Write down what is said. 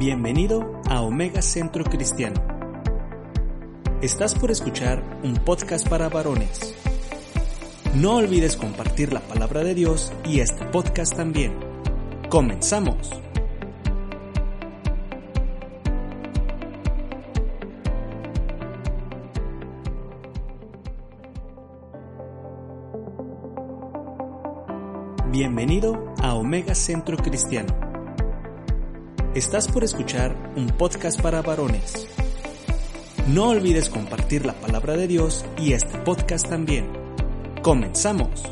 Bienvenido a Omega Centro Cristiano. Estás por escuchar un podcast para varones. No olvides compartir la palabra de Dios y este podcast también. Comenzamos. Bienvenido a Omega Centro Cristiano. Estás por escuchar un podcast para varones. No olvides compartir la palabra de Dios y este podcast también. Comenzamos.